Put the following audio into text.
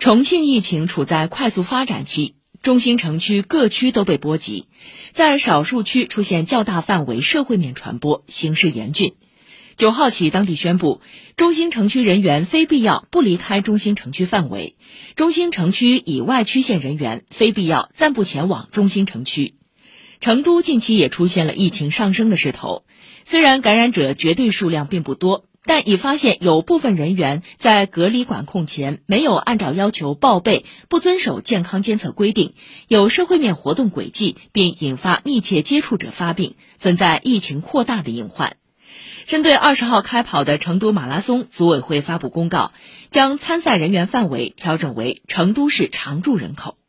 重庆疫情处在快速发展期，中心城区各区都被波及，在少数区出现较大范围社会面传播，形势严峻。九号起，当地宣布，中心城区人员非必要不离开中心城区范围，中心城区以外区县人员非必要暂不前往中心城区。成都近期也出现了疫情上升的势头，虽然感染者绝对数量并不多。但已发现有部分人员在隔离管控前没有按照要求报备，不遵守健康监测规定，有社会面活动轨迹，并引发密切接触者发病，存在疫情扩大的隐患。针对二十号开跑的成都马拉松，组委会发布公告，将参赛人员范围调整为成都市常住人口。